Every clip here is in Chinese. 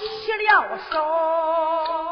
起了手。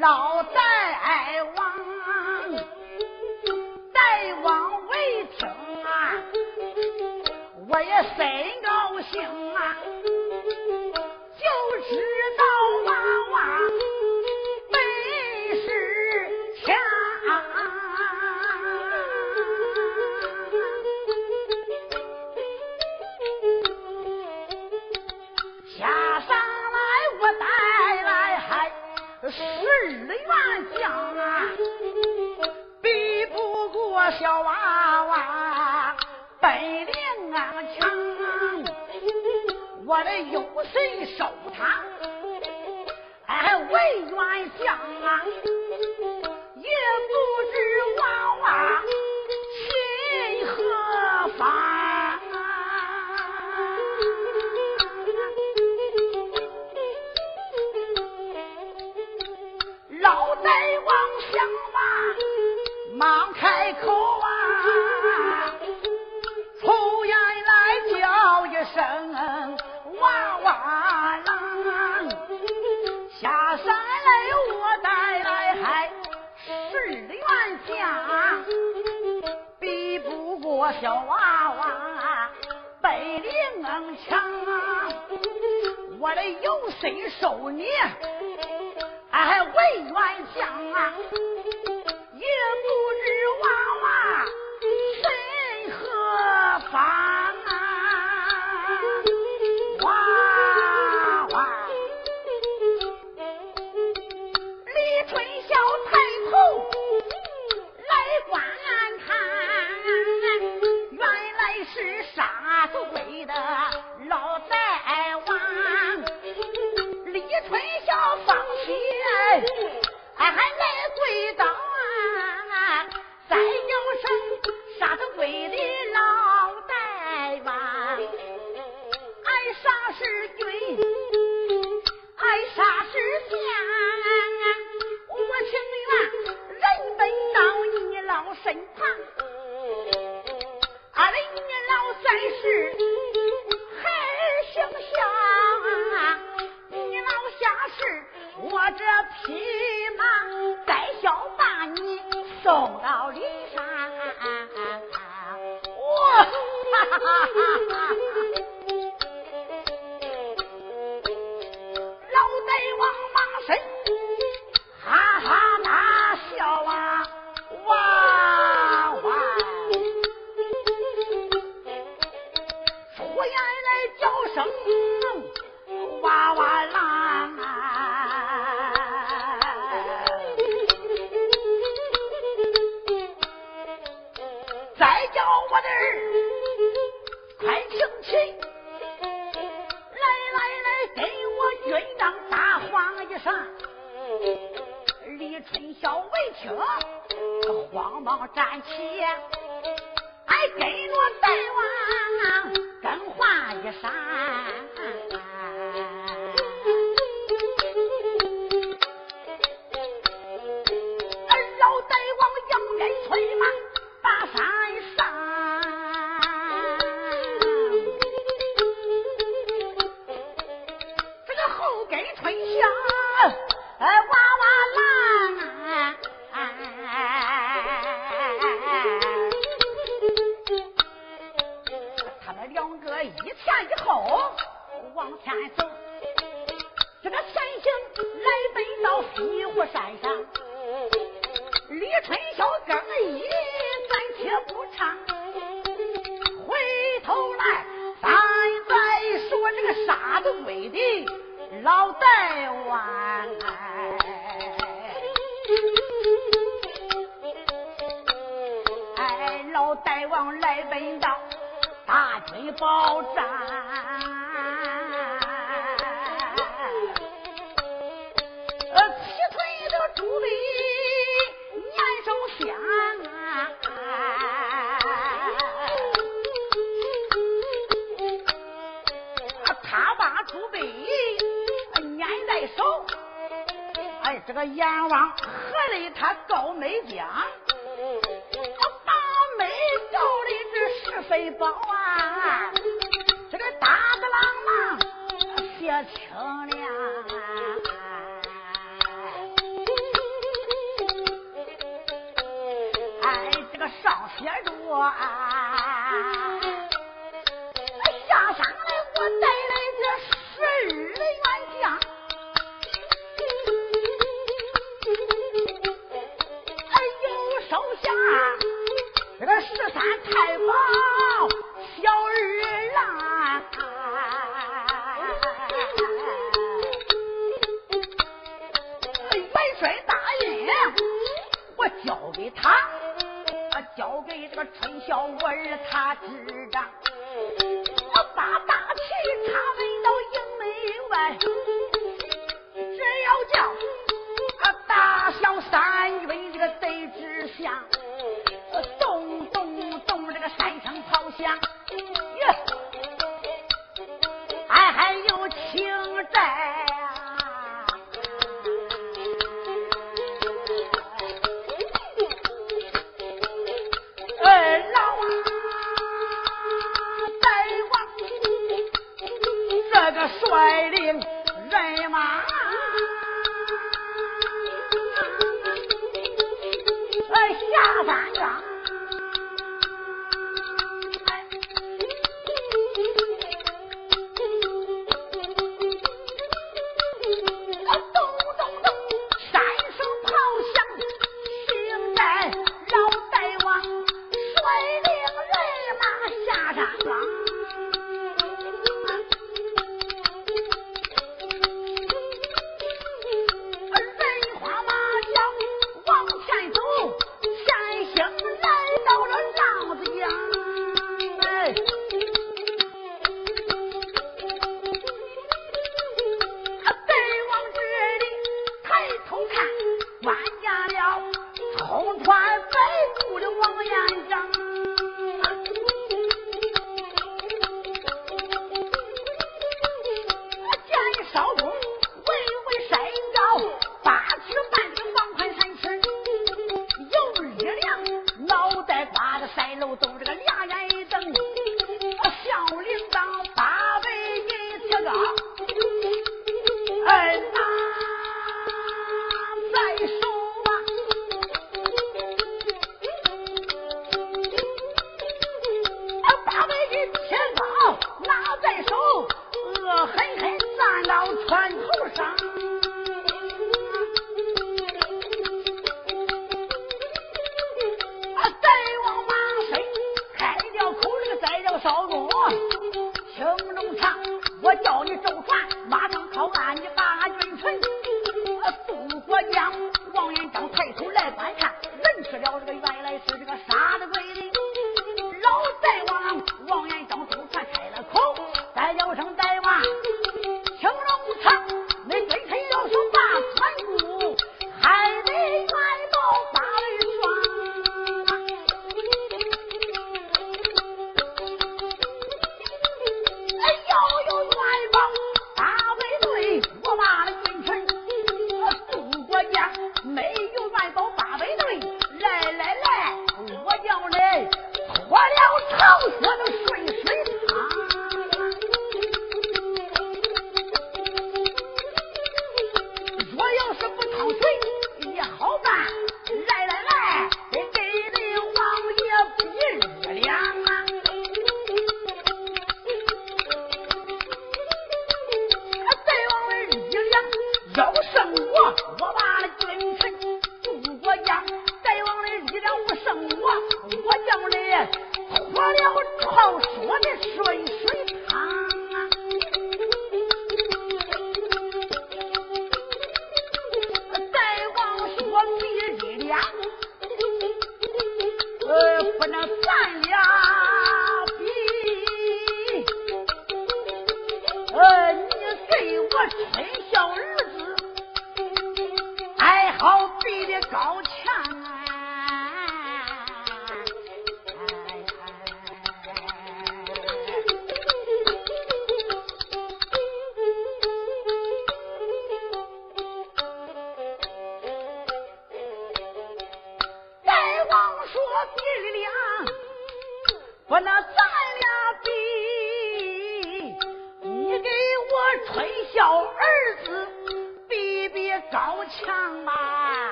老戴王啊戴王为廷啊我也深い。爆炸。啊，下山来我带。个春晓文，他知道。率领人马。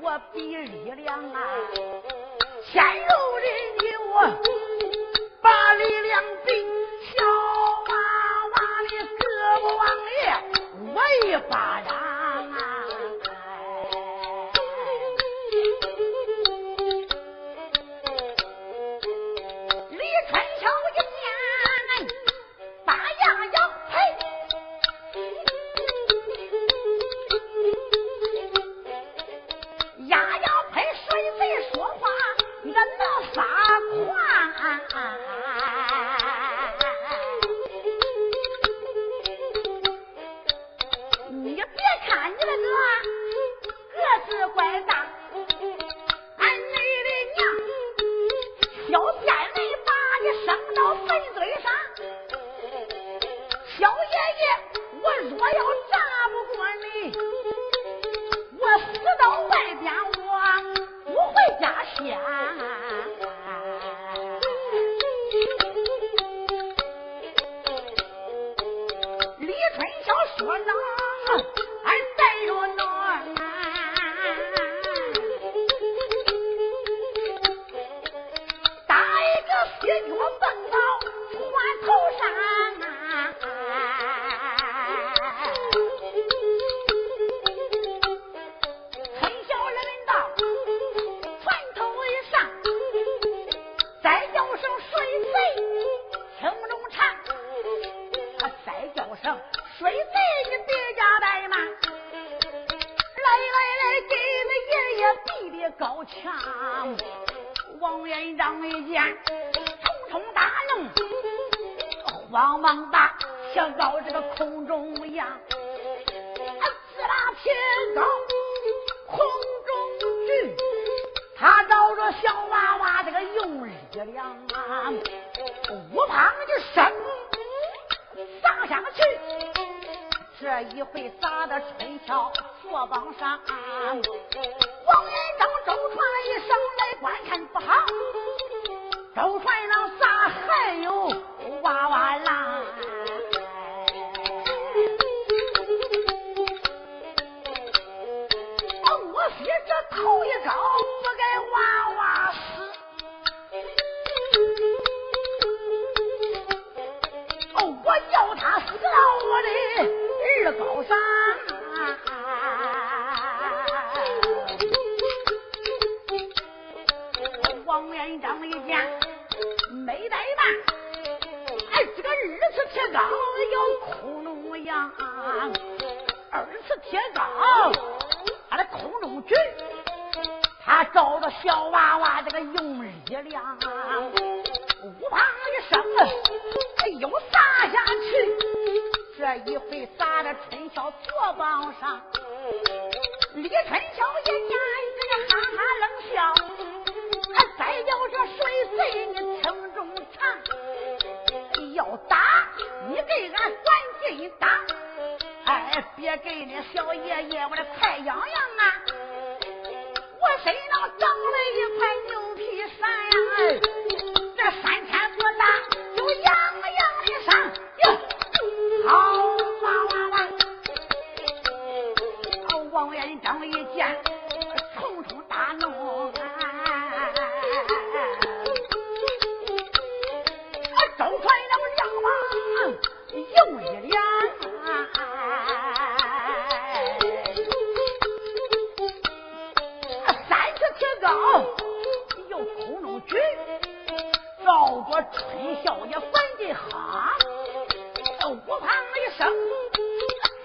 我比力量啊，先有人给我把力量比小娃娃的胳膊往里，我一巴掌。is way on 两岸我把你的声撒上去这一回撒的春桥佛帮上啊王元璋周传一声来观看不好周传让小娃娃这个用力量，呜啪一声，又撒下去，这一回撒在春晓左膀上，李春晓一见，这个哈哈冷笑，还再叫这水贼你听中唱，要打你给俺还劲打，哎，别给那小爷爷我的太痒痒啊！我身上长了一块牛皮癣，照着春晓也管得哈，呜砰一声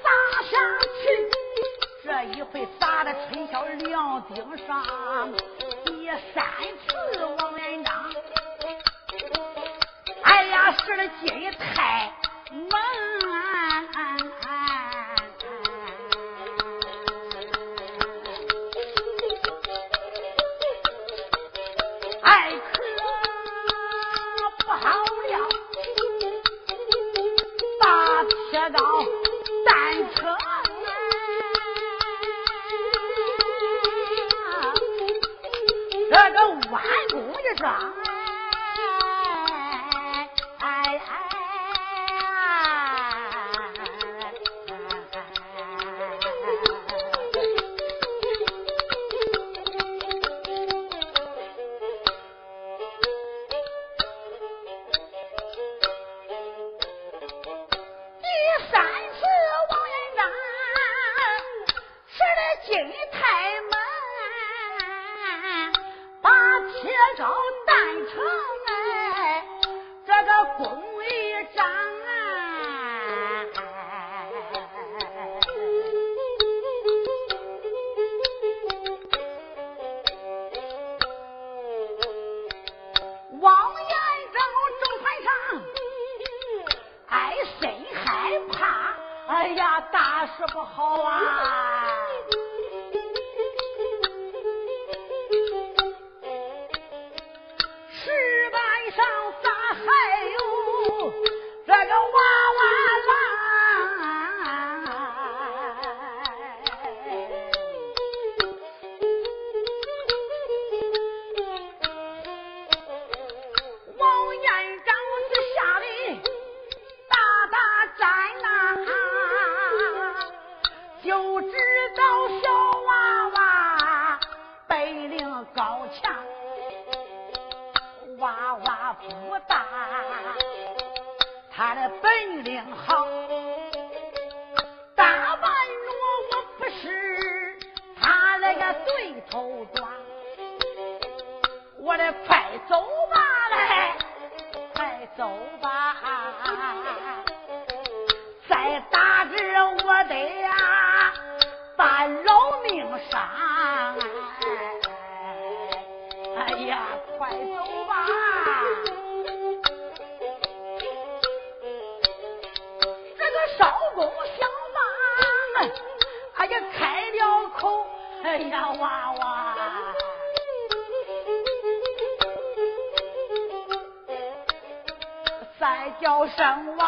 砸下去，这一回砸在春晓两顶上，第三次王元璋，哎呀，使的劲太猛。上。他的本领好，打半若我不是他那个对头抓，我的快走吧嘞，快走吧。上。